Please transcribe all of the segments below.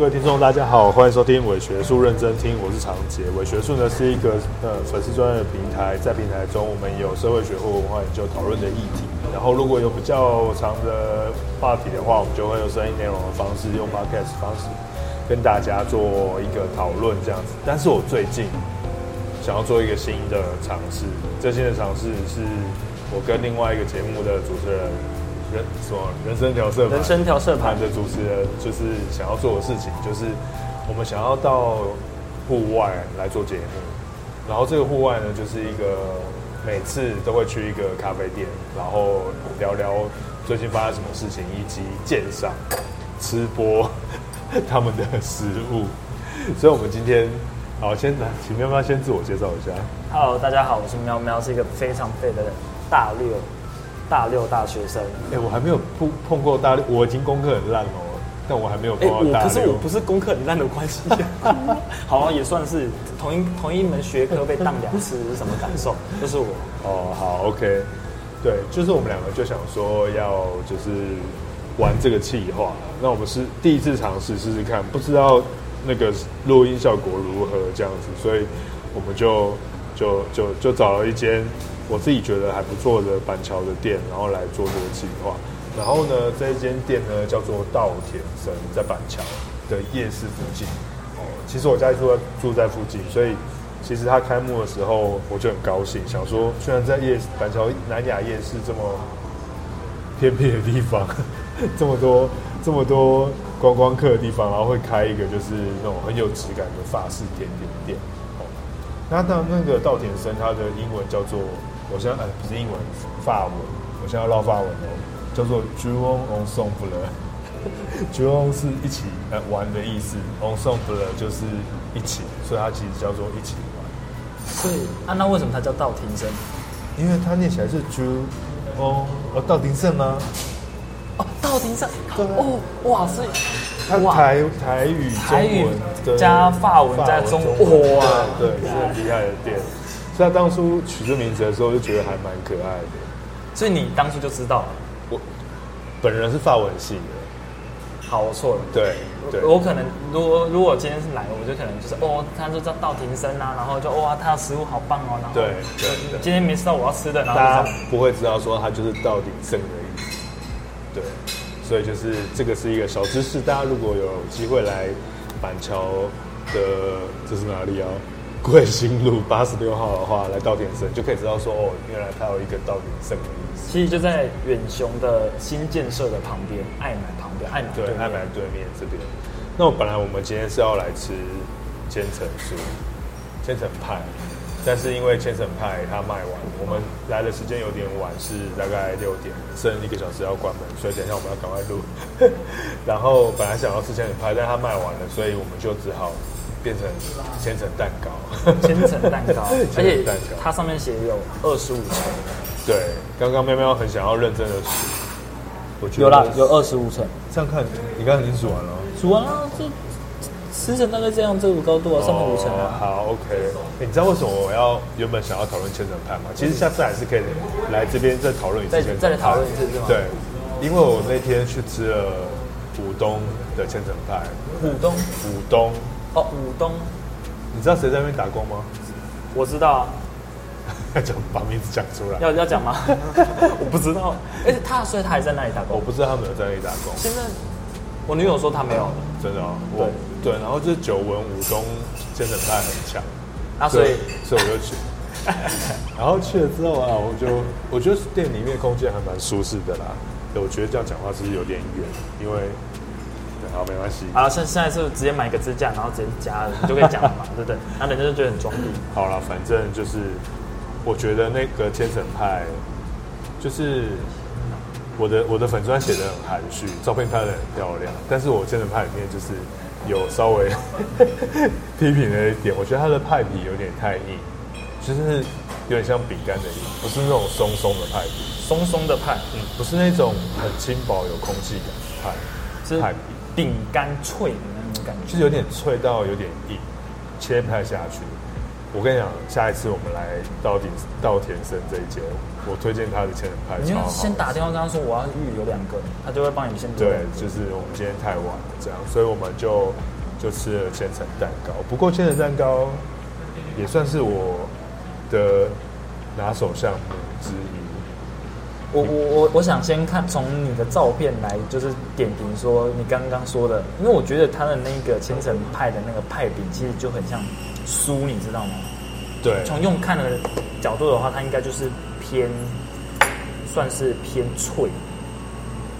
各位听众，大家好，欢迎收听伪学术认真听，我是常杰。伪学术呢是一个呃粉丝专业的平台，在平台中我们有社会学或文化研究讨论的议题。然后如果有比较长的话题的话，我们就会用声音内容的方式，用 podcast 方式跟大家做一个讨论这样子。但是我最近想要做一个新的尝试，这新的尝试是我跟另外一个节目的主持人。人什么人生调色盘？人生调色盘的主持人就是想要做的事情，就是我们想要到户外来做节目。然后这个户外呢，就是一个每次都会去一个咖啡店，然后聊聊最近发生什么事情，以及鉴赏、吃播 他们的食物。所以，我们今天好，先来请喵喵先自我介绍一下。Hello，大家好，我是喵喵，是一个非常废的人，大六。大六大学生，哎、欸，我还没有碰碰过大六，我已经功课很烂哦，但我还没有碰到大六。可是我不是功课很烂的关系，好啊，也算是同一同一门学科被当两次是什么感受？就是我哦，好，OK，对，就是我们两个就想说要就是玩这个企划，那我们是第一次尝试试试看，不知道那个录音效果如何这样子，所以我们就就就就找了一间。我自己觉得还不错的板桥的店，然后来做这个计划。然后呢，这一间店呢叫做稻田生，在板桥的夜市附近。哦，其实我家住在住在附近，所以其实它开幕的时候我就很高兴，想说虽然在夜板桥南雅夜市这么偏僻的地方，这么多这么多观光客的地方，然后会开一个就是那种很有质感的法式甜点店。哦，那到那个稻田生，它的英文叫做。我现在哎，不是英文，法文。我现在要唠法文哦，叫做 “jouons ensemble”。jouons 是一起呃玩的意思，ensemble 就是一起，所以它其实叫做一起玩。所以啊，那为什么它叫稻田生？因为它念起来是 “jou”，哦哦，稻田生吗？哦，道庭生。哦，哇，是它台台语、中文加法文加中文，哇，对，是很厉害的店。在当初取这名字的时候，就觉得还蛮可爱的。所以你当初就知道，我本人是法文系的。好，我错了。对，对我可能如果如果今天是来，我就可能就是哦，他就叫道庭生啊，然后就哇，他的食物好棒哦，然后对对，对，今天没吃到我要吃的，然后大家不会知道说他就是稻田生的意思。对，所以就是这个是一个小知识，大家如果有机会来板桥的，这是哪里啊？贵新路八十六号的话，来稻田生就可以知道说哦，原来它有一个稻田生的意思。其实就在远雄的新建设的旁边，爱买旁边，爱买对，爱买对面这边。那我本来我们今天是要来吃千层酥、千层派，但是因为千层派它卖完，我们来的时间有点晚，是大概六点，剩一个小时要关门，所以等一下我们要赶快录。然后本来想要吃千层派，但它卖完了，所以我们就只好。变成千层蛋糕，千层蛋糕，而且它上面写有二十五层。对，刚刚喵喵很想要认真的数，我觉得有啦，有二十五层。这样看，你刚才已经数完了。数完了，这十层大概这样，这个高度啊，上面五层啊。好，OK。欸，你知道为什么我要原本想要讨论千层派吗？其实下次还是可以来这边再讨论一次。再再来讨论一次是吗？对，因为我那天去吃了浦东的千层派。浦东，浦东。哦，武东，你知道谁在那边打工吗？我知道啊，讲把名字讲出来，要要讲吗？我不知道，而且他所以他还在那里打工，我不知道他没有在那里打工。现在我女友说他没有，真的哦。对对，然后就是久闻武东千层派很强，那所以所以我就去，然后去了之后啊，我就我觉得店里面空间还蛮舒适的啦。我觉得这样讲话是有点远？因为。好，没关系。好，现现在是直接买一个支架，然后直接夹，你就可以讲了嘛，对不对？那人家就觉得很装逼。好了，反正就是，我觉得那个千层派，就是我的我的粉砖写的很含蓄，照片拍的很漂亮，但是我千层派里面就是有稍微 批评了一点，我觉得它的派皮有点太硬，就是有点像饼干的硬，不是那种松松的派皮，松松的派，嗯，不是那种很轻薄有空气感的派，是派皮。饼干脆的那种感觉，就是有点脆到有点硬，切不太下去。我跟你讲，下一次我们来到底稻田生这一间，我推荐他的千层派。你就先打电话跟他说我要预有两个，他就会帮你先对，就是我们今天太晚了这样，所以我们就就吃了千层蛋糕。不过千层蛋糕也算是我的拿手项目之一。我我我我想先看从你的照片来，就是点评说你刚刚说的，因为我觉得他的那个千层派的那个派饼其实就很像酥，你知道吗？对。从用看的角度的话，它应该就是偏，算是偏脆。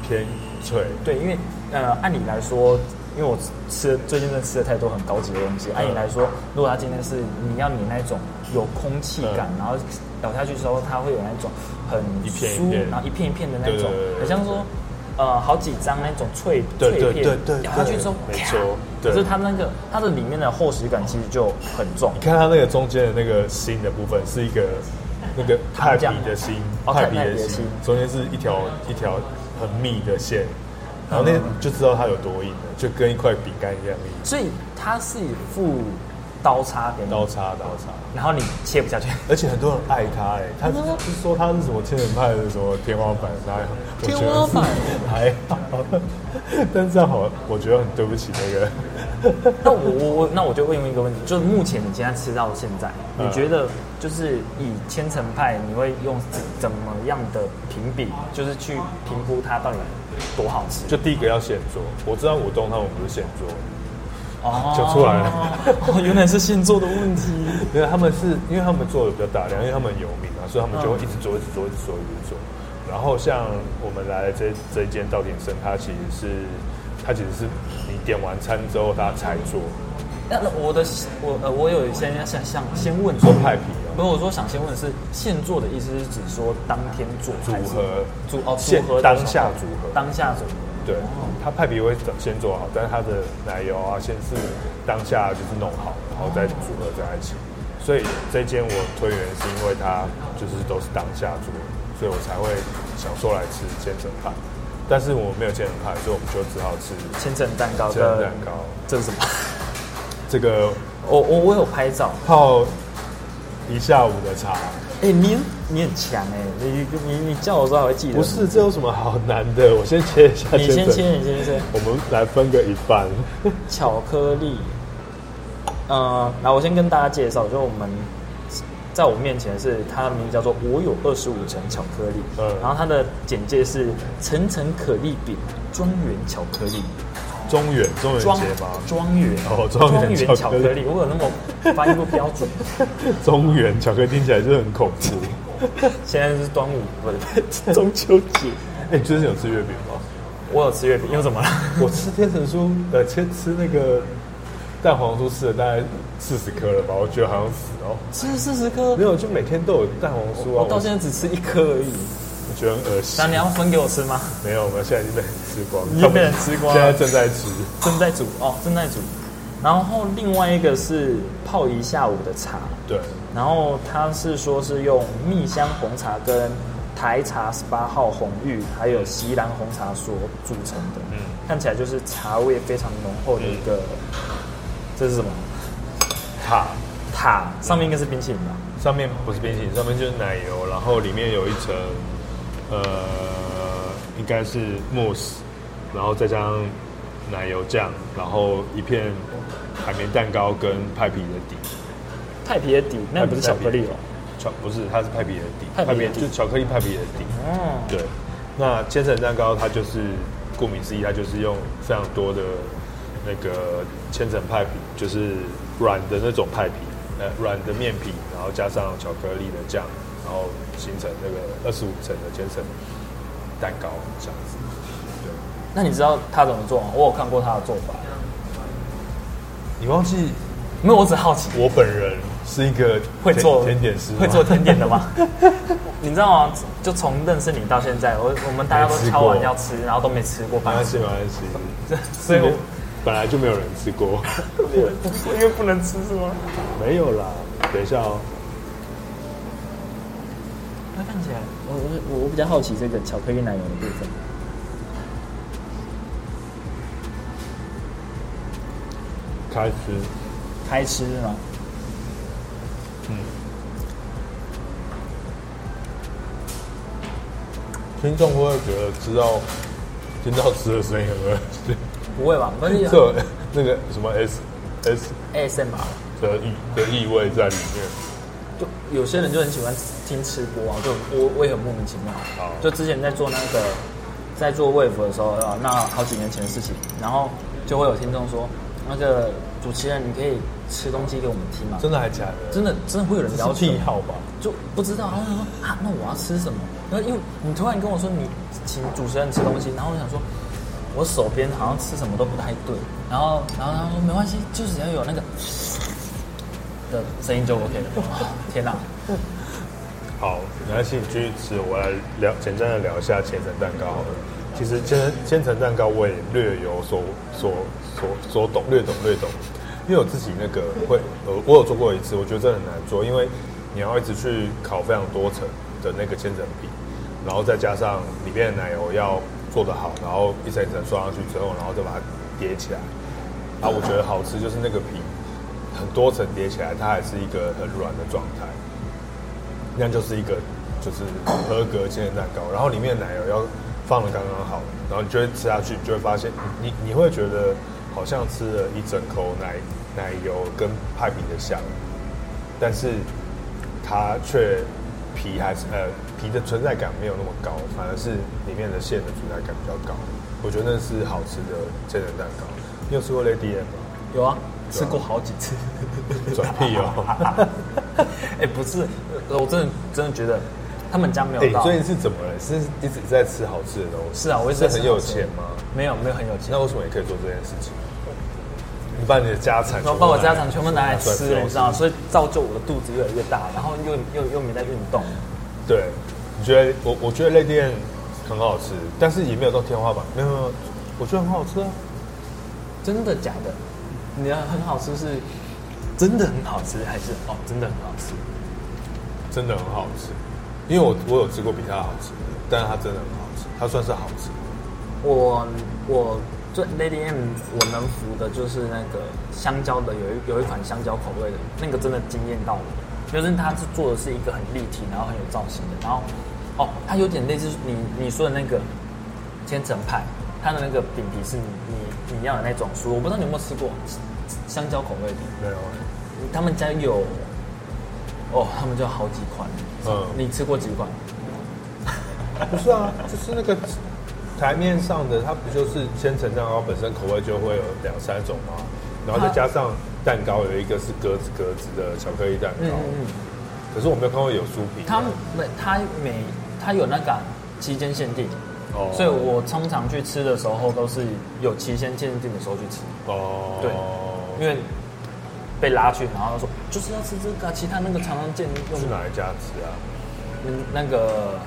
偏脆。对，因为呃，按理来说，因为我吃最近真的吃了太多很高级的东西，按理来说，如果他今天是你要你那种有空气感，然后咬下去之后，它会有那种。很一片一片，然后一片一片的那种，很像说，呃，好几张那种脆脆片，对对对对，咬下去之后，没错。可是它那个它的里面的厚实感其实就很重。你看它那个中间的那个心的部分是一个那个泰皮的心，泰皮的心，中间是一条一条很密的线，然后那就知道它有多硬了，就跟一块饼干一样硬。所以它是一副。刀叉给你，刀叉刀叉，然后你切不下去，而且很多人爱他哎，他是说他是什么千层派的什么天花板，哪有天花板。还好，但是这样好，我觉得很对不起那个。那我我我那我就问一个问题，就是目前你现在吃到现在，你觉得就是以千层派，你会用怎么样的评比，就是去评估它到底多好吃？就第一个要现做，我知道舞东他们不是现做。哦，就出来了。哦，原来是现做的问题。因为他们是因为他们做的比较大量，因为他们有名啊，所以他们就会一直做，一直做，一直做，一直做。然后像我们来这这一间稻田生，它其实是它其实是你点完餐之后他才做。那我的我呃我有先想想先问做派皮啊？不是，我说想先问的是现做的意思是指说当天做组合组哦现当下组合当下组合。对，他派皮会先做好，但是他的奶油啊，先是当下就是弄好，然后再组合在一起。所以这间我推荐是因为它就是都是当下做，所以我才会想说来吃千层派。但是我没有千层派，所以我们就只好吃千层蛋糕。千层蛋糕，这是什么？这个我我我有拍照，泡一下午的茶。哎、欸，你你很强哎、欸，你你你叫我说还会记得。不是，这有什么好难的？我先切一下。你先切，你先切。我们来分个一半。巧克力，呃，来，我先跟大家介绍，就我们在我面前是它的名字叫做“我有二十五层巧克力”，嗯，然后它的简介是“层层可丽饼，庄园巧克力”。中原，中原节吗？庄园哦，庄园巧克力，我有那么发音不标准。中原巧克力听起来就很恐怖。现在是端午，不是 中秋节。哎，你最近有吃月饼吗？我有吃月饼，又怎么了？我吃天成酥，呃，吃吃那个蛋黄酥，吃了大概四十颗了吧？我觉得好像死哦。吃了四十颗？没有，就每天都有蛋黄酥啊。我到现在只吃一颗而已。我觉得很恶心。那你要分给我吃吗？没有，我们现在已经被人吃光了。已经被人吃光了。现在正在吃，正在煮哦，正在煮。然后另外一个是泡一下午的茶。对。然后他是说是用蜜香红茶跟台茶十八号红玉，还有锡兰红茶所组成的。嗯。看起来就是茶味非常浓厚的一个。嗯、这是什么？塔。塔上面应该是冰淇淋吧？上面不是冰淇淋，上面就是奶油，然后里面有一层。呃，应该是慕斯，然后再加上奶油酱，然后一片海绵蛋糕跟派皮的底。派皮的底，那不是巧克力哦。巧不是，它是派皮的底。派皮就是巧克力派皮的底。哦。对。那千层蛋糕它就是顾名思义，它就是用非常多的那个千层派皮，就是软的那种派皮，呃，软的面皮，然后加上巧克力的酱。然后形成那个二十五层的千层蛋糕这样子。对，那你知道他怎么做吗？我有看过他的做法。你忘记？没有，我只好奇。我本人是一个会做甜点师，会做甜点的吗？你知道吗？就从认识你到现在，我我们大家都敲完要吃，然后都没吃过。没关系，没关系。所以我本来就没有人吃过。因为不能吃是吗？没有啦，等一下哦。看起来，我我我比较好奇这个巧克力奶油的部分。开吃，开吃是吗？嗯。听众会不会觉得知道听到吃的声音有没有？不会吧？没有。这那个什么 S S S M R 的意的意味在里面。就有些人就很喜欢听吃播啊，就我我也很莫名其妙。就之前在做那个在做 Wave 的时候啊，那好几年前的事情，然后就会有听众说，那个主持人你可以吃东西给我们听吗？真的还假的？真的真的会有人聊癖好吧？就不知道，然后他说啊，那我要吃什么？然后因为你突然跟我说你请主持人吃东西，然后我想说，我手边好像吃什么都不太对，然后然后他说没关系，就是只要有那个。的声音就 OK 了。天哪！好，没关系，你继续吃。我来聊，简单的聊一下千层蛋糕好了。其实千层千层蛋糕我也略有所所所所懂，略懂略懂。因为我自己那个会，呃，我有做过一次，我觉得这很难做，因为你要一直去烤非常多层的那个千层皮，然后再加上里面的奶油要做的好，然后一层一层刷上去之后，然后再把它叠起来。然后我觉得好吃就是那个皮。很多层叠起来，它还是一个很软的状态，那就是一个就是合格千层蛋糕。然后里面的奶油要放的刚刚好，然后你就会吃下去，你就会发现你你会觉得好像吃了一整口奶奶油跟派皮的香，但是它却皮还是呃皮的存在感没有那么高，反而是里面的馅的存在感比较高。我觉得那是好吃的千层蛋糕。你有吃过 Lady M 吗？有啊。吃过好几次，转屁哦！哎，不是，我真的真的觉得他们家没有到。最近是怎么了？是一直在吃好吃的东西？是啊，我一直很有钱吗？没有，没有很有钱。那为什么也可以做这件事情？你把你的家产，然后把我家产全部拿来吃，你知道，所以造就我的肚子越来越大，然后又又又没在运动。对，你觉得我我觉得 Lady M 很好吃，但是也没有到天花板。没有没有，我觉得很好吃啊！真的假的？你的很好吃是真的很好吃，还是哦真的很好吃？真的很好吃，因为我我有吃过比它好吃的，但是它真的很好吃，它算是好吃。我我最 Lady M 我能服的就是那个香蕉的，有一有一款香蕉口味的，那个真的惊艳到我，就是它是做的是一个很立体，然后很有造型的，然后哦它有点类似你你说的那个千层派，它的那个饼皮是你你你要的那种酥，我不知道你有没有吃过。香蕉口味的没有，他们家有哦，他们家好几款。嗯，你吃过几款？不是啊，就是那个台面上的，它不就是千层蛋糕本身口味就会有两三种吗？然后再加上蛋糕，有一个是格子格子的巧克力蛋糕。嗯，可是我没有看过有酥皮。他每他每他有那个期间限定。哦。所以我通常去吃的时候都是有期限限定的时候去吃。哦。对。因为被拉去，然后他说就是要吃这个，其他那个常常见用。是哪一家吃啊？嗯，那个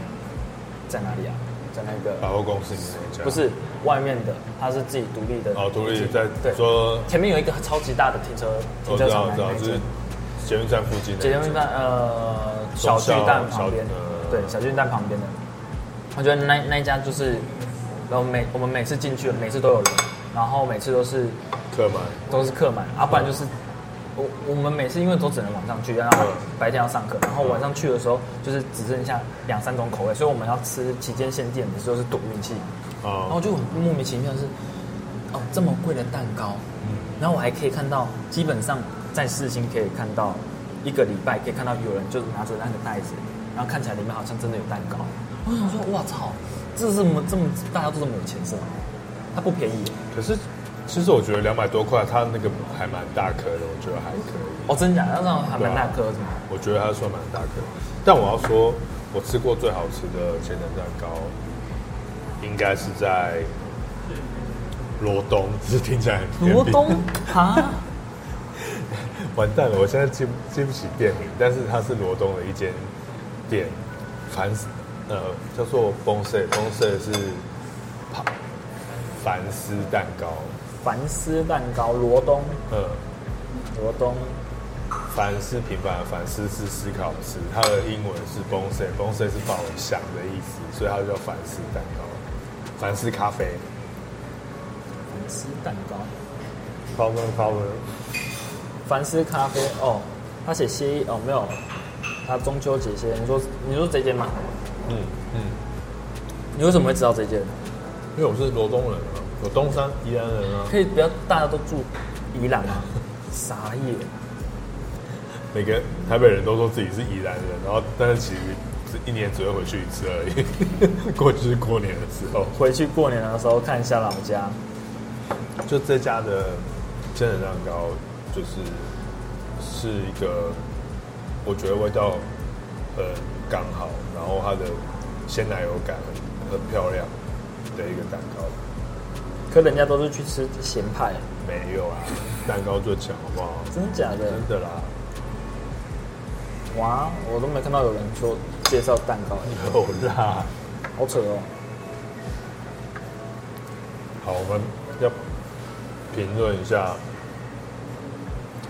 在哪里啊？在那个百货公司里面那家？不是外面的，它是自己独立的。哦，独立在对说前面有一个超级大的停车停车场，知道就是捷运站附近的。捷运站呃小巨蛋旁边，对小巨蛋旁边的。我觉得那那一家就是，然后每我们每次进去，每次都有人，然后每次都是。客满。都是客满，啊，不然就是我我们每次因为都只能晚上去，然后白天要上课，然后晚上去的时候就是只剩下两三种口味，所以我们要吃期间限定的时候是赌运气，然后就很莫名其妙是哦这么贵的蛋糕，然后我还可以看到基本上在四星可以看到一个礼拜可以看到有人就拿着那个袋子，然后看起来里面好像真的有蛋糕，我想说哇操，这是这么这么大家都这么有钱是吗？它不便宜，可是。其实我觉得两百多块，它那个还蛮大颗的，我觉得还可以。哦，真假？那种还蛮大颗是吗。我觉得它算蛮大颗，但我要说，我吃过最好吃的千层蛋糕，应该是在罗东，只是听起来很罗东 啊？完蛋了，我现在记记不起店名，但是它是罗东的一间店，凡呃叫做 Bonse，Bonse 是跑。凡丝蛋糕，凡丝蛋糕，罗东，嗯，罗东，凡是平凡的凡，思是思考的思，它的英文是 Bonse，Bonse 是宝想的意思，所以它就叫凡斯蛋糕。凡斯咖啡，凡丝蛋糕，泡温泡温，凡丝咖啡哦，他写歇业哦，没有，他中秋节歇。你说你说这间吗？嗯嗯。你为什么会知道这件？因为我是罗东人啊，我东山宜兰人啊。可以不要大家都住宜兰吗？傻眼。每个台北人都说自己是宜兰人，然后但是其实是一年只会回去一次而已。过去是过年的时候，回去过年的时候看一下老家。就这家的千人蛋糕，就是是一个我觉得味道很刚好，然后它的鲜奶油感很很漂亮的一个蛋糕。可人家都是去吃咸派，没有啊，蛋糕最强，好不好？真的假的？真的啦。哇，我都没看到有人说介绍蛋糕。有啦，好扯哦。好，我们要评论一下。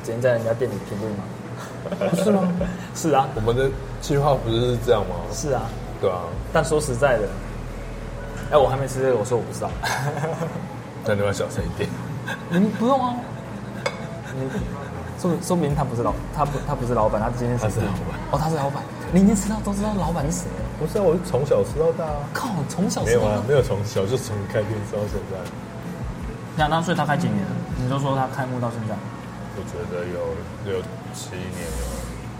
之前在人家店里评论吗？不是吗？是啊。我们的计划不是这样吗？是啊。对啊。但说实在的，哎，我还没吃这个，我说我不知道。那你要小声一点。你不用啊。你。说说明他不是老，他不他不是老板，他今天是他是老板哦，他是老板。你已经知道都知道老板是谁？不是啊，我是从小吃到大啊。靠，从小没有啊，没有从小就从开店吃到现在。那那所以他开几年了？你就说他开幕到现在？我觉得有六七年了。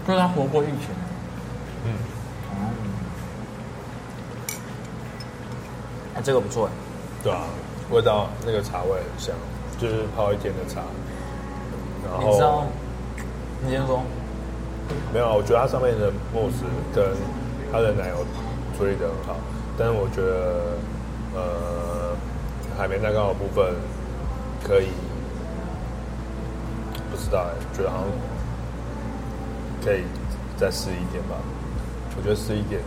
就是他活过疫情。嗯。哦。啊，这个不错哎。对啊，味道那个茶味很香，就是泡一天的茶。然后你知道？你先说。没有啊，我觉得它上面的慕斯跟它的奶油处理的很好，但是我觉得呃海绵蛋糕的部分可以不知道哎，觉得好像可以再湿一点吧。我觉得湿一点，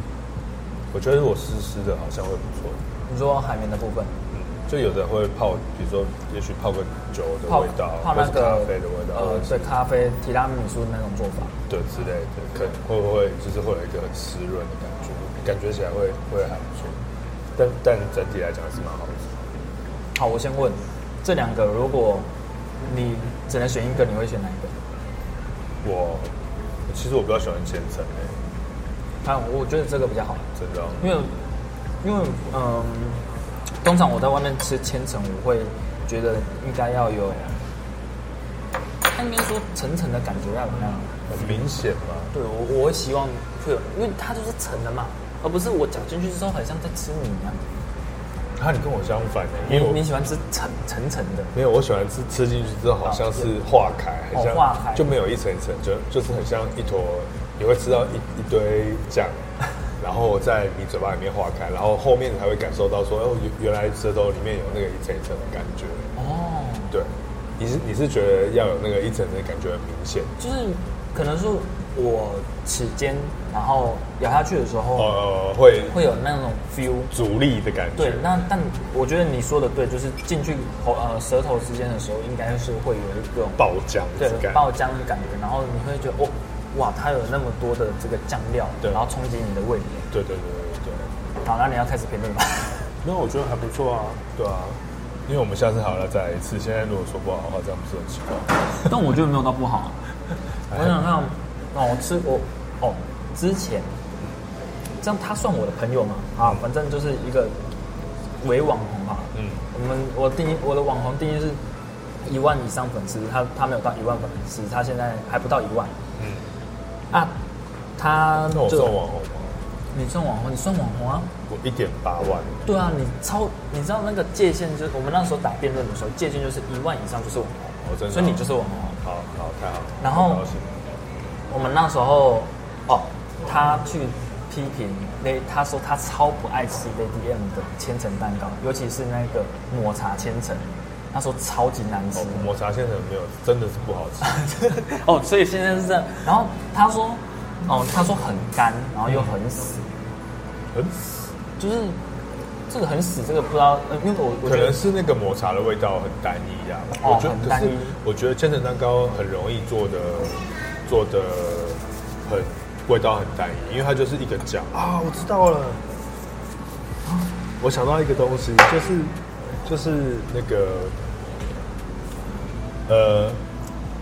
我觉得如果湿湿的，好像会不错。你说海绵的部分？嗯就有的会泡，比如说，也许泡个酒的味道，泡那个咖啡的味道，呃，对，咖啡提拉米苏那种做法，对之类的，可能会不会就是会有一个很湿润的感觉，感觉起来会会还不错，但但整体来讲是蛮好的。好，我先问这两个，如果你只能选一个，你会选哪一个？我其实我比较喜欢千层诶，啊，我觉得这个比较好，真的，因为因为嗯。通常我在外面吃千层，我会觉得应该要有，他应该说层层的感觉要怎么样？很明显嘛。对，我我会希望会有，因为它就是层的嘛，而不是我嚼进去之后很像在吃米一样。啊，你跟我相反的，因为我你喜欢吃层层层的。没有，我喜欢吃吃进去之后好像是化开，很像化开，就没有一层一层，就就是很像一坨，你会吃到一一堆酱。然后在你嘴巴里面化开，然后后面才会感受到说，哦，原来舌头里面有那个一层一层的感觉。哦，对，你是你是觉得要有那个一层层的感觉很明显，就是可能是我齿间，然后咬下去的时候，呃，会会有那种 feel 阻力的感觉。对，那但我觉得你说的对，就是进去喉呃舌头之间的时候，应该是会有一个爆浆，对，爆浆的感觉，然后你会觉得哦。哇，它有那么多的这个酱料，对，然后冲击你的味蕾。对对对对对。好，那你要开始评论吧。那我觉得还不错啊。对啊，因为我们下次好了再来一次。现在如果说不好的话，这样不是很奇怪？但我觉得没有到不好。我想看，哦，我吃我哦，之前这样他算我的朋友嘛？啊，反正就是一个伪网红啊。嗯。我们我第一我的网红定义是一万以上粉丝，他他没有到一万粉丝，他现在还不到一万。嗯。啊，他那我算网红吗？你算网红，你算网红啊？我一点八万。对啊，你超，你知道那个界限就是我们那时候打辩论的时候，界限就是一万以上就是网红。哦，真的。所以你就是网红。好好，太好了。然后我们那时候哦，他去批评那他说他超不爱吃 Lady M 的千层蛋糕，尤其是那个抹茶千层。他说超级难吃，抹茶千层没有，真的是不好吃。哦，所以现在是这样。然后他说，哦，他说很干，然后又很死，很死，就是这个很死，这个不知道，因为我，我可能是那个抹茶的味道很单一呀。哦，很单一。我觉得千层蛋糕很容易做的，做的很味道很单一，因为它就是一个酱啊。我知道了，我想到一个东西，就是就是那个。呃，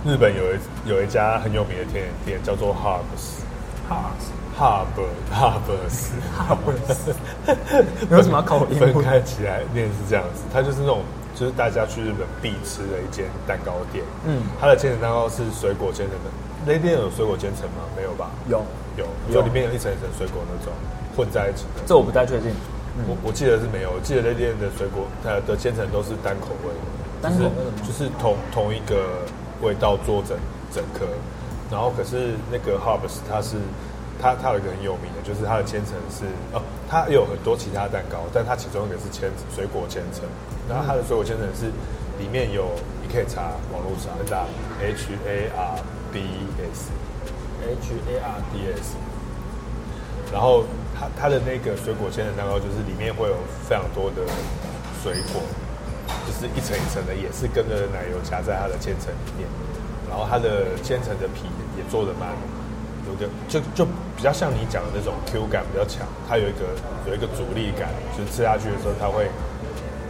日本有一有一家很有名的甜点店叫做 Harbs Harbs，为什么要考分开起来念是这样子？它就是那种就是大家去日本必吃的一间蛋糕店。嗯，它的千层蛋糕是水果千层的。那店有水果千层吗？没有吧？有有，就里面有一层一层水果那种混在一起的。这我不太确定。我我记得是没有，我记得那店的水果它的千层都是单口味，单口味就是同同一个味道做整整颗，然后可是那个 Harbs 它是它它有一个很有名的，就是它的千层是哦，它有很多其他蛋糕，但它其中一个是千水果千层，然后它的水果千层是里面有你可以查网络查打 H A R B S H A R D S，然后。它它的那个水果千层蛋糕，就是里面会有非常多的水果，就是一层一层的，也是跟着奶油夹在它的千层里面。然后它的千层的皮也做的蛮有个，就就比较像你讲的那种 Q 感比较强。它有一个有一个阻力感，就是吃下去的时候，它会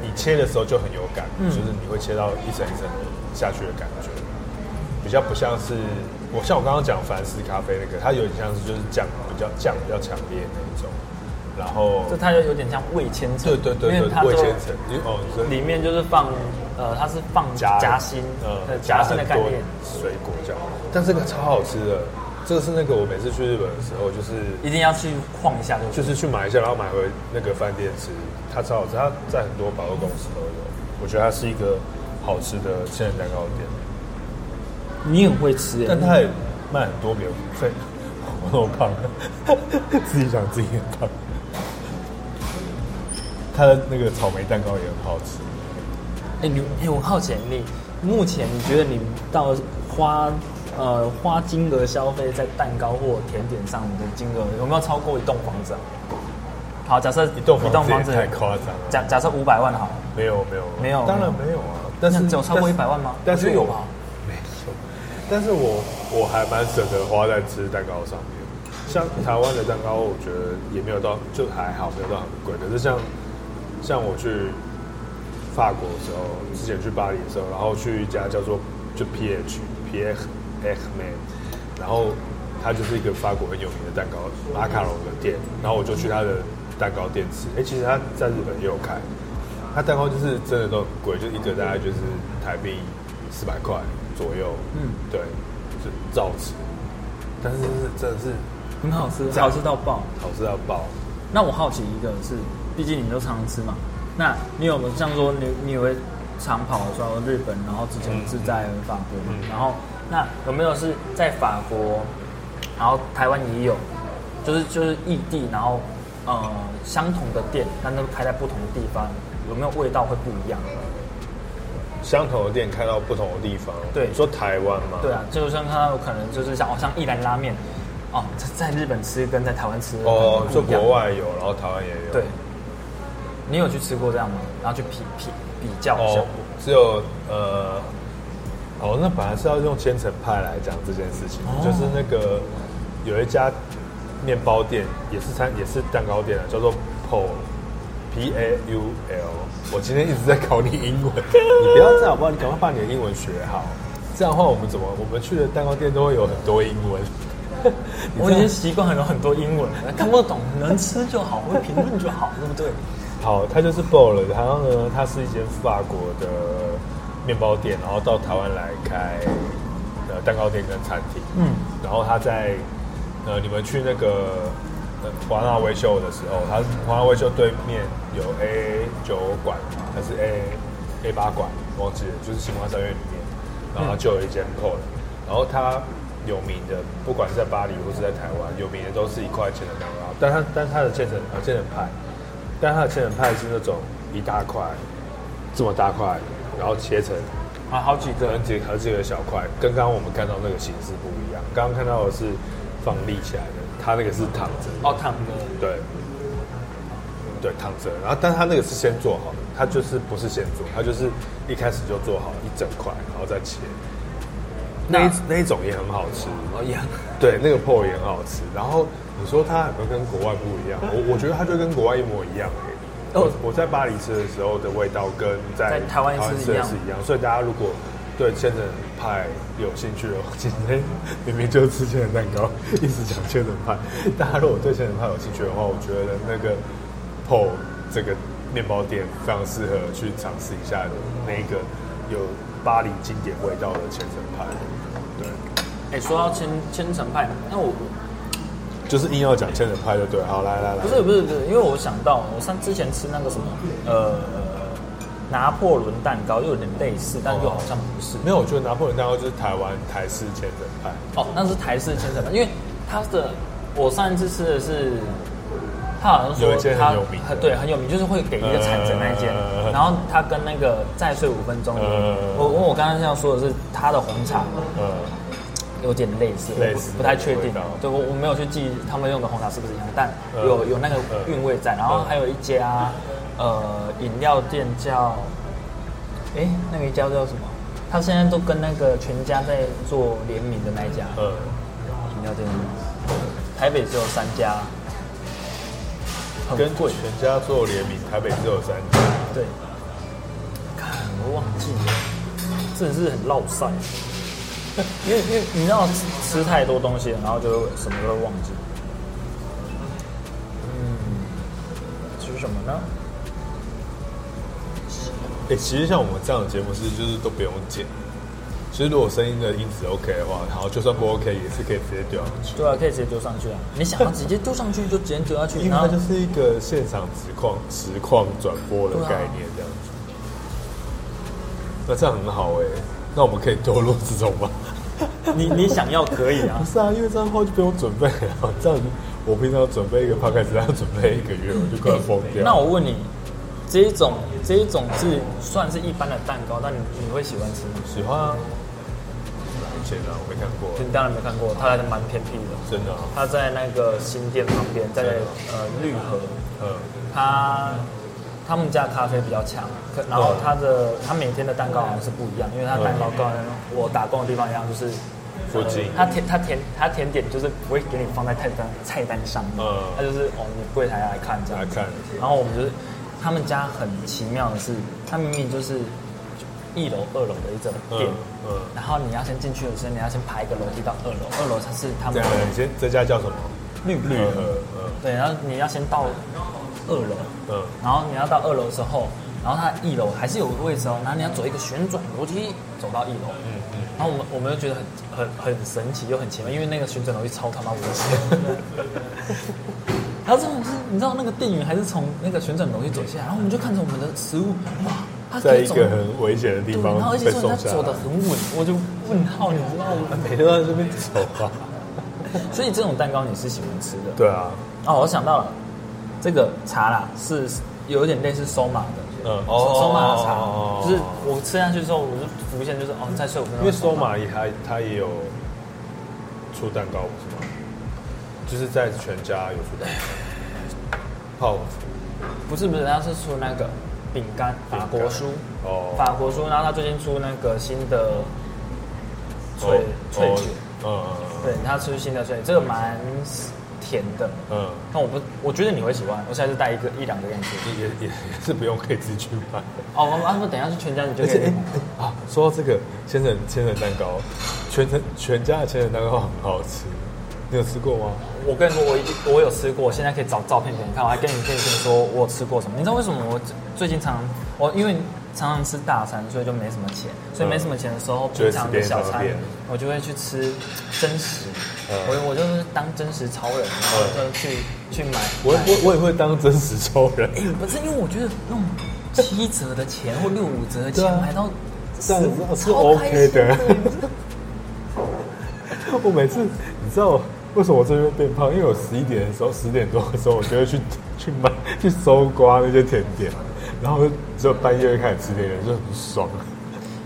你切的时候就很有感，嗯、就是你会切到一层一层下去的感觉，比较不像是。我像我刚刚讲凡士咖啡那个，它有点像是就是酱比较酱比较强烈那一种，然后就它就有点像味千层，对对对对，味千层，哦，里面就是放呃，它是放夹夹心，呃，夹心的概念，水果酱，但这个超好吃的，这个是那个我每次去日本的时候，就是一定要去晃一下，就是去买一下，然后买回那个饭店吃，它超好吃，它在很多百货公司都有，我觉得它是一个好吃的千层蛋糕店。你很会吃耶，但它也卖很多，免费。我那么胖，自己想自己很胖。它的那个草莓蛋糕也很好吃。哎，你哎，我好奇，你目前你觉得你到花呃花金额消费在蛋糕或甜点上的金额有没有超过一栋房子啊？好，假设一栋一栋房子太夸张。假假设五百万好。没有没有没有，当然没有啊。但是只有超过一百万吗？但是有吧。但是我我还蛮舍得花在吃蛋糕上面，像台湾的蛋糕，我觉得也没有到，就还好，没有到很贵。可是像像我去法国的时候，之前去巴黎的时候，然后去一家叫做就 P H P H H Man，然后它就是一个法国很有名的蛋糕马卡龙的店，然后我就去它的蛋糕店吃。哎、欸，其实它在日本也有开，它蛋糕就是真的都很贵，就一个大概就是台币四百块。左右，嗯，对，就是照吃，但是真的是很好吃，好吃到爆，好吃到爆。那我好奇一个是，毕竟你都常常吃嘛，那你有没有像说你你也会常跑说日本，然后之前是在法国嘛，嗯、然后那有没有是在法国，然后台湾也有，就是就是异地，然后呃相同的店，但都开在不同的地方，有没有味道会不一样？相同的店开到不同的地方，对，你说台湾吗？对啊，就像看到有可能就是像哦，像一兰拉面，哦，在日本吃跟在台湾吃哦，说国外有，然后台湾也有。对，你有去吃过这样吗？然后去比比比较一下。哦，只有呃，哦，那本来是要用千层派来讲这件事情，哦、就是那个有一家面包店，也是餐也是蛋糕店啊，叫做 Paul。P A U L，我今天一直在考你英文，你不要这样好不好？你赶快把你的英文学好，这样的话我们怎么？我们去的蛋糕店都会有很多英文。我已经习惯很多很多英文了，看不懂，能吃就好，会评论就好，对不对？好，它就是 Paul，然后呢，它是一间法国的面包店，然后到台湾来开呃蛋糕店跟餐厅。嗯，然后他在呃，你们去那个。华纳维修的时候，他华纳维修对面有 A 九馆还是 A A 八馆，忘记了，就是星光三院里面，然后就有一间 Paul，然后他有名的，不管是在巴黎或是在台湾，有名的都是一块钱的蛋糕，但他但他的千层啊千层派，但他的千层派是那种一大块这么大块，然后切成啊好几个，好几好几个小块，跟刚刚我们看到那个形式不一样，刚刚看到的是放立起来的。它那个是躺着哦，躺着，对，对，躺着。然后，但是他那个是先做好的，他就是不是先做，他就是一开始就做好一整块，然后再切。那那一种也很好吃哦，也很 对，那个泡也很好吃。然后你说它有没有跟国外不一样？我我觉得它就跟国外一模一样。我我在巴黎吃的时候的味道跟在台湾吃的是一样，所以大家如果对千层派有兴趣的话，今天明明就是吃千层蛋糕，一直讲千层派。大家如果对千层派有兴趣的话，我觉得那个 PO 这个面包店非常适合去尝试一下的那个有巴黎经典味道的千层派。对，哎、欸，说到千千层派，那我就是硬要讲千层派就对。好，来来来，不是不是不是，因为我想到我上之前吃那个什么，呃。拿破仑蛋糕又有点类似，但又好像不是。哦、没有，我觉得拿破仑蛋糕就是台湾台式千层派。哦，那是台式千层派，因为它的我上一次吃的是，它好像说有一间很有名，对，很有名，就是会给一个铲子那一间。呃、然后它跟那个再睡五分钟，呃、我我刚刚这样说的是它的红茶，呃，有点类似，类似不太确定。对，我我没有去记他们用的红茶是不是一样，但有有那个韵味在。然后还有一家。呃，饮料店叫，哎，那个一家叫什么？他现在都跟那个全家在做联名的那一家。呃，饮料店，台北只有三家，跟全家做联名，台北只有三家。对，看我忘记了，真的是很落赛。因为因为你知道吃，吃太多东西，然后就什么都会忘记。嗯，吃什么呢？哎、欸，其实像我们这样的节目是，就是都不用剪。其实如果声音的音质 OK 的话，然后就算不 OK 也是可以直接丢上去。对啊，可以直接丢上去啊！你想要直接丢上去就直接丢上去，因为它就是一个现场实况实况转播的概念这样子。啊、那这样很好哎、欸，那我们可以多录这种吗？你你想要可以啊？不是啊，因为这样的话就不用准备了。这样我平常准备一个 podcast 要准备一个月，我就快疯掉、欸。那我问你。这一种这一种是算是一般的蛋糕，但你你会喜欢吃吗？喜欢啊。以前啊，我没看过。你当然没看过，它还是蛮偏僻的。真的、啊。它在那个新店旁边，在呃绿河。嗯。他他们家咖啡比较强，可然后他的他每天的蛋糕好像是不一样，因为他蛋糕跟我打工的地方一样，就是附近。他甜他甜他甜点就是不会给你放在菜单菜单上面，嗯，他就是哦你柜台来看这样。来看。然后我们就是。他们家很奇妙的是，他明明就是一楼、二楼的一种店，嗯，嗯，然后你要先进去的时候，你要先爬一个楼梯到二楼，二楼才是他们。对，你先这家叫什么？绿绿河，嗯，对，然后你要先到二楼，嗯，然后你要到二楼之后，然后它一楼还是有个位置哦，然后你要走一个旋转楼梯走到一楼，嗯嗯，然后我们我们就觉得很很很神奇又很奇妙，因为那个旋转楼梯超他妈危险。然后这种是，你知道那个店员还是从那个旋转楼梯走下来，然后我们就看着我们的食物，哇，他在一个很危险的地方，然后而且说他走的很稳，我就问号，你知道吗？每天都在这边走啊。所以这种蛋糕你是喜欢吃的？对啊。哦，我想到了，这个茶啦是有一点类似收马的，嗯，收马的茶，就是我吃下去之后，我就浮现就是哦，再睡五分钟。因为收马也它它也有出蛋糕，是吗？就是在全家有出蛋糕。泡，不是不是，他是出那个饼干法国酥哦，法国酥，然后他最近出那个新的脆脆卷，嗯，对，他出新的脆，这个蛮甜的，嗯，那我不，我觉得你会喜欢，我下次带一个一两个样子，也也也是不用可以自己去买哦，我们等一下去全家你就可以啊。说到这个千层千层蛋糕，全层全家的千层蛋糕很好吃。你有吃过吗？我跟你说，我我有吃过，现在可以找照片给你看。我还跟你跟你说，我有吃过什么？你知道为什么我最近常常我因为常常吃大餐，所以就没什么钱，所以没什么钱的时候，平常的小餐我就会去吃真实。我我就是当真实超人，然后就去去买。我我我也会当真实超人。不是因为我觉得用七折的钱或六五折的钱买到这样子是 OK 的。我每次你知道。为什么我这边变胖？因为我十一点的时候，十点多的时候，我就会去去买去搜刮那些甜点，然后只有半夜就开始吃甜点，就很爽。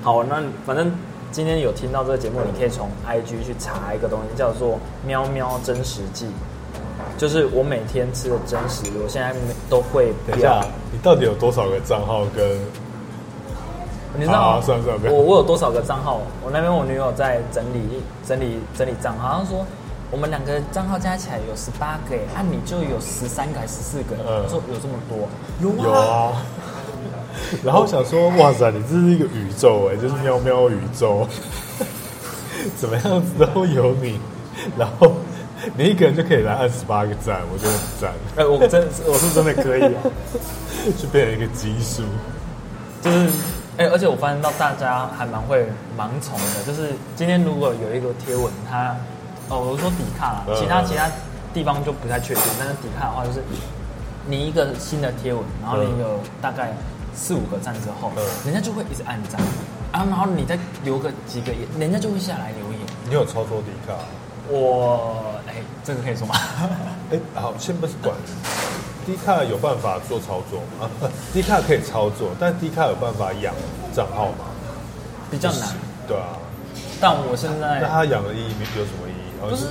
好，那反正今天有听到这个节目，你可以从 IG 去查一个东西，叫做“喵喵真实记”，就是我每天吃的真实，我现在都会。等一下，你到底有多少个账号跟？你知道吗？算了算了，我我有多少个账号？我那边我女友在整理整理整理账号，好像说。我们两个账号加起来有十八个，按、啊、你就有十三个还是十四个？嗯，说有这么多，有啊。有啊 然后想说，哇塞，你这是一个宇宙哎，就是喵喵宇宙，怎么样子都有你，然后你一个人就可以来二十八个赞，我觉得很赞。哎，我真我是真的可以啊，就变成一个基数，就是哎，而且我发现到大家还蛮会盲从的，就是今天如果有一个贴文，它哦，我说底卡啦，其他其他地方就不太确定，但是底卡的话就是。你一个新的贴文，然后你有大概四五个赞之后，嗯、人家就会一直按赞，啊，然后你再留个几个言，人家就会下来留言。你有操作 D 卡？我哎，这个可以说吗？哎，好，先不是管 D 卡有办法做操作吗？D 卡可以操作，但 D 卡有办法养账号吗？比较难。对啊。但我现在那他养的意义有什么意义？不是。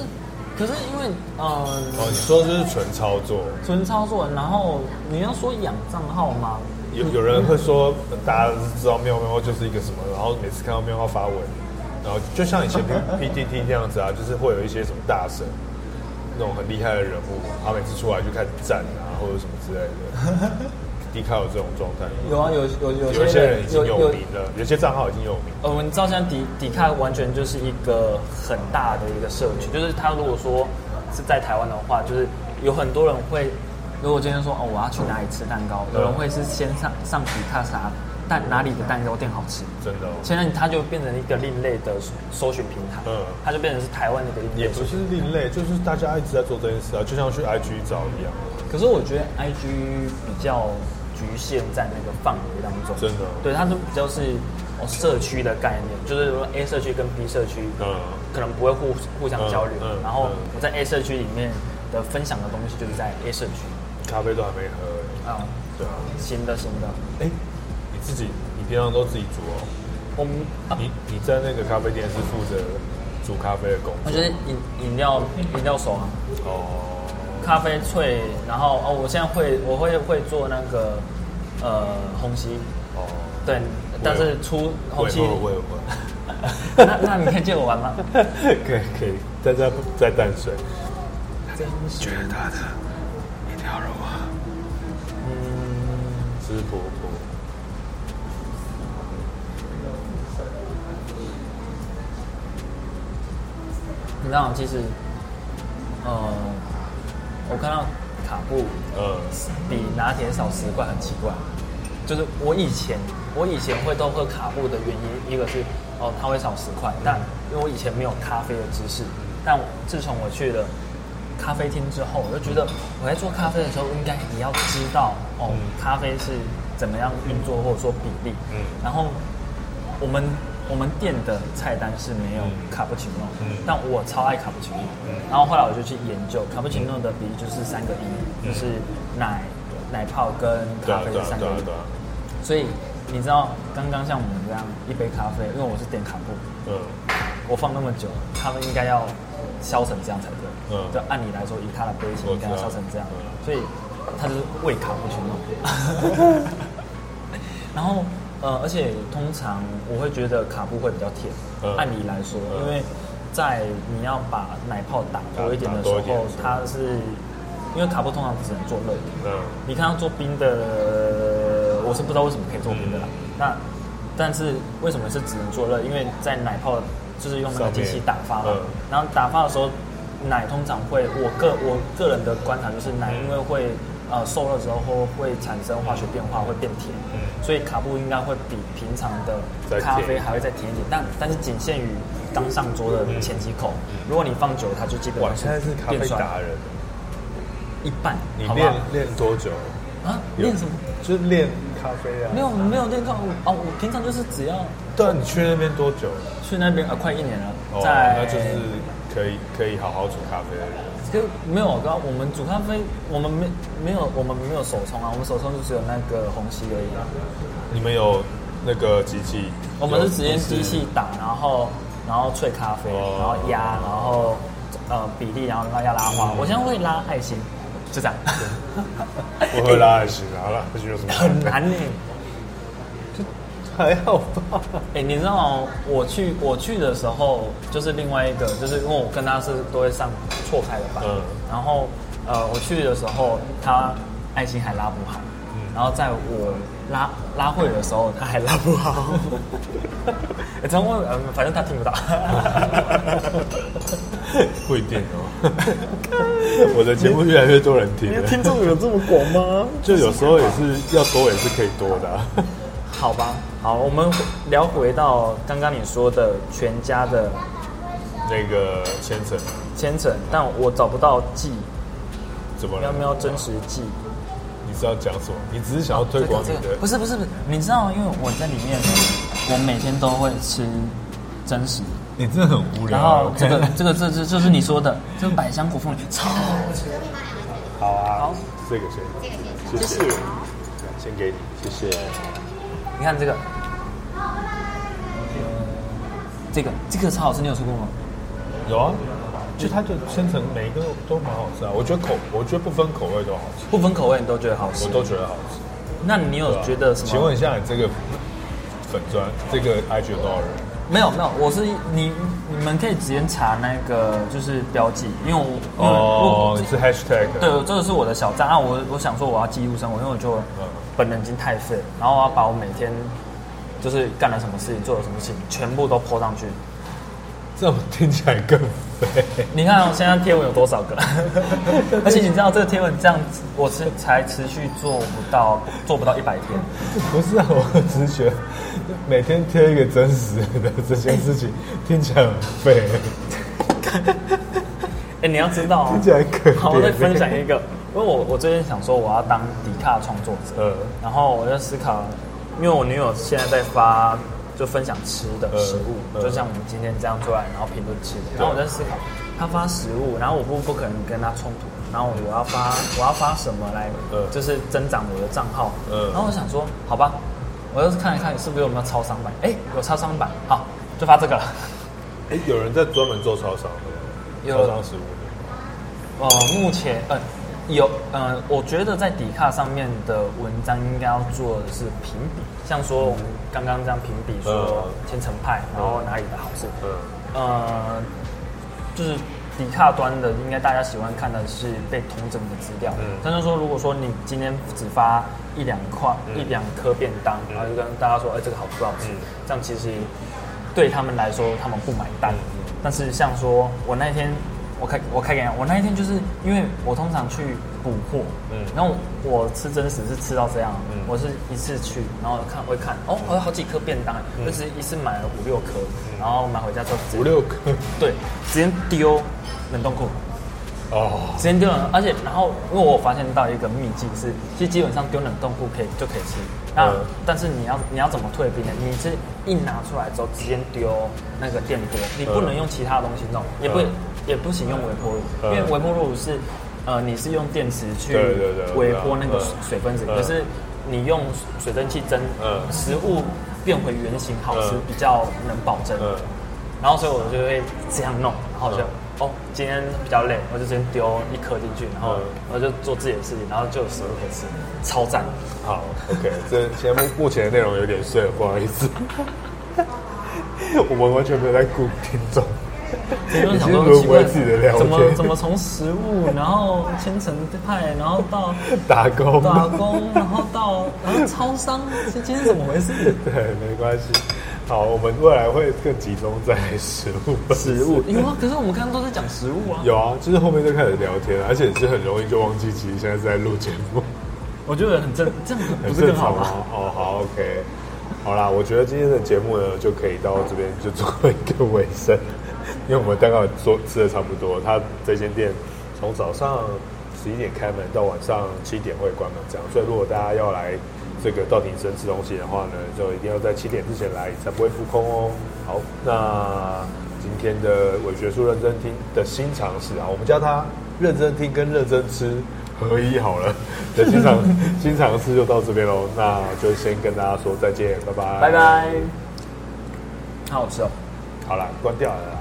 可是因为，嗯、呃，哦，你说的就是纯操作，纯操作。然后你要说养账号吗？有有人会说，大家知道喵喵就是一个什么，然后每次看到喵喵发文，然后就像以前 P T T 这样子啊，就是会有一些什么大神，那种很厉害的人物，他每次出来就开始赞啊，或者什么之类的。迪卡有这种状态？有啊，有有有有些人已经有名了，有，有，有些账号已经有名。呃，我们知道现在迪迪卡完全就是一个很大的一个社群，就是他如果说是在台湾的话，就是有很多人会，如果今天说哦我要去哪里吃蛋糕，有人会是先上上皮卡啥但哪里的蛋糕店好吃，真的、哦。现在它就变成一个另类的搜寻平台，嗯，它就变成是台湾的一个另类。也不是另类，就是大家一直在做这件事啊，就像去 IG 找一样。可是我觉得 IG 比较。局限在那个范围当中，真的，对，它都比较是哦社区的概念，就是说 A 社区跟 B 社区，嗯，可能不会互互相交流，嗯，然后我在 A 社区里面的分享的东西就是在 A 社区，咖啡都还没喝，啊，对啊，行的行的，哎，你自己你平常都自己煮哦？我们你你在那个咖啡店是负责煮咖啡的工作？我觉得饮饮料饮料熟啊，哦。咖啡脆，然后哦，我现在会，我会会做那个呃虹吸哦，对，但是出虹吸，我也会。那那你 可以借我玩吗？可以可以，在在在淡水。真是觉得他的婆婆。你知道，其实，呃。我看到卡布，呃，比拿铁少十块，很奇怪。就是我以前，我以前会都喝卡布的原因，一个是哦，它会少十块，但因为我以前没有咖啡的知识，但自从我去了咖啡厅之后，我就觉得我在做咖啡的时候，应该也要知道哦，咖啡是怎么样运作，或者说比例。嗯，然后我们。我们店的菜单是没有卡布奇诺，嗯，但我超爱卡布奇诺，嗯，然后后来我就去研究卡布奇诺的比例就是三个一，嗯，就是奶、奶泡跟咖啡的三个一，所以你知道刚刚像我们这样一杯咖啡，因为我是点卡布，嗯，我放那么久，他们应该要削成这样才对，嗯，就按理来说，以它的杯型应该要削成这样，所以他就是为卡布奇诺，然后。呃，而且通常我会觉得卡布会比较甜。嗯、按理来说，嗯、因为在你要把奶泡打多一点的时候，它是因为卡布通常只能做热的。嗯。你看它做冰的，我是不知道为什么可以做冰的啦。嗯、那但是为什么是只能做热？因为在奶泡就是用那个机器打发嘛。嗯、然后打发的时候，奶通常会，我个我个人的观察就是奶因为会。呃，受热之后会产生化学变化，会变甜，嗯，所以卡布应该会比平常的咖啡还会再甜一点，但但是仅限于刚上桌的前几口，如果你放久，它就基本上现在是咖啡达人，一半，你练练多久啊？练什么？就是练咖啡啊？没有没有练咖啡哦，我平常就是只要。对啊，你去那边多久？去那边啊，快一年了，在那就是可以可以好好煮咖啡的。就没有，刚刚我们煮咖啡，我们没没有，我们没有手冲啊，我们手冲就只有那个虹吸而已啊。你们有那个机器？我们是直接机器打，然后然后萃咖啡，哦、然后压，然后呃比例，然后要拉花。嗯、我现在会拉爱心，就这样。我会拉爱心啊，拉爱心有什么？很难呢。还好吧。哎，你知道我去我去的时候，就是另外一个，就是因为我跟他是都会上错开的班，嗯、然后呃我去的时候，他爱心还拉不好，嗯、然后在我拉拉会的时候，他还拉不好。哎，张问，嗯，反正他听不到。不一定哦。我的节目越来越多人听，听众有这么广吗？就有时候也是要多，也是可以多的啊。好吧，好，我们聊回到刚刚你说的全家的那个千层，千层，但我找不到记，怎么了？喵喵真实记，你知道讲什么？你只是想要推广你的？这个、不是不是不是，你知道，因为我在里面，我每天都会吃真实。你真的很无聊。然后这个这个这这就是你说的，这个百香果凤梨超好吃。好啊，好，这个先，这个先，谢谢，先给你，谢谢。你看这个，这个这个超好吃，你有吃过吗？有啊，就它就千层每一个都蛮好吃啊。我觉得口，我觉得不分口味都好吃，不分口味你都觉得好吃，我都觉得好吃。那你有觉得什么？请问一下，你这个粉砖，这个 IG 有多少人？没有没有，我是你你们可以直接查那个就是标记，因为我哦，你是 Hashtag，对，这个是我的小账啊。我我想说我要记录生活，因为我就。嗯本人已经太废，然后我要把我每天就是干了什么事情，做了什么事情，全部都 po 上去。这么听起来更废。你看我现在贴文有多少个？而且你知道这个贴文这样子，我是才持续做不到做不到一百天。不是啊，我只是觉得每天贴一个真实的这件事情，听起来很废。哎、欸，你要知道、哦，听起来可好，我再分享一个。因为我我最近想说我要当迪卡创作者，嗯，然后我在思考，因为我女友现在在发就分享吃的食物，就像我们今天这样做来，然后评论吃的，然后我在思考，她发食物，然后我不不可能跟她冲突，然后我要发我要发什么来，就是增长我的账号，嗯，然后我想说，好吧，我要是看一看是不是有没有超商版，哎，有超商版，好，就发这个了。哎，有人在专门做超商的，有。超商食物的，哦、呃，目前，嗯、呃。有，嗯、呃，我觉得在底卡上面的文章应该要做的是评比，像说我们刚刚这样评比说千层派，然后哪里的好吃，嗯，呃，就是底卡端的，应该大家喜欢看的是被统整的资料，嗯，但是说如果说你今天只发一两块、嗯、一两颗便当，然后就跟大家说，哎，这个好吃不好吃，嗯、这样其实对他们来说他们不买单，嗯、但是像说我那天。我开我开给你，我那一天就是因为我通常去补货，嗯，然后我，我吃真实是吃到这样，嗯，我是一次去，然后看会看，哦，我有好几颗便当，嗯、就是一次买了五六颗，嗯、然后买回家之后五六颗，对，直接丢冷冻库，哦，直接丢冷，而且然后因为我发现到一个秘籍是，其实基本上丢冷冻库可以就可以吃，那、嗯、但是你要你要怎么退冰呢？你是一拿出来之后直接丢那个电锅，你不能用其他东西弄，嗯、也不。嗯也不行用微波炉，嗯、因为微波炉是，呃，你是用电池去微波那个水分子，可是你用水蒸气蒸，嗯、食物变回原形好吃，比较能保证。嗯、然后所以我就会这样弄，然后就、嗯、哦，今天比较累，我就先丢一颗进去，然后我就做自己的事情，然后就有食物可以吃，超赞。好，OK，这节目目前的内容有点碎，不好意思，我们完全没有在顾听众。你就想说奇怪，怎么怎么从食物，然后千层派，然后到 打工，打工，然后到然后超商，今天怎么回事？对，没关系。好，我们未来会更集中在食物。食物有啊，可是我们刚刚都在讲食物啊。有啊，就是后面就开始聊天，而且是很容易就忘记，其实现在是在录节目。我觉得很正，这样不是更好吗？哦，好，OK，好啦，我觉得今天的节目呢，就可以到这边就做一个尾声。因为我们刚刚做吃的差不多，他这间店从早上十一点开门到晚上七点会关门，这样。所以如果大家要来这个道庭生吃东西的话呢，就一定要在七点之前来，才不会扑空哦。好，那今天的伪学术认真听的新尝试啊，我们叫它认真听跟认真吃合一好了。的新尝 新尝试就到这边喽，那就先跟大家说再见，拜拜，拜拜，好好吃哦。好了，关掉了。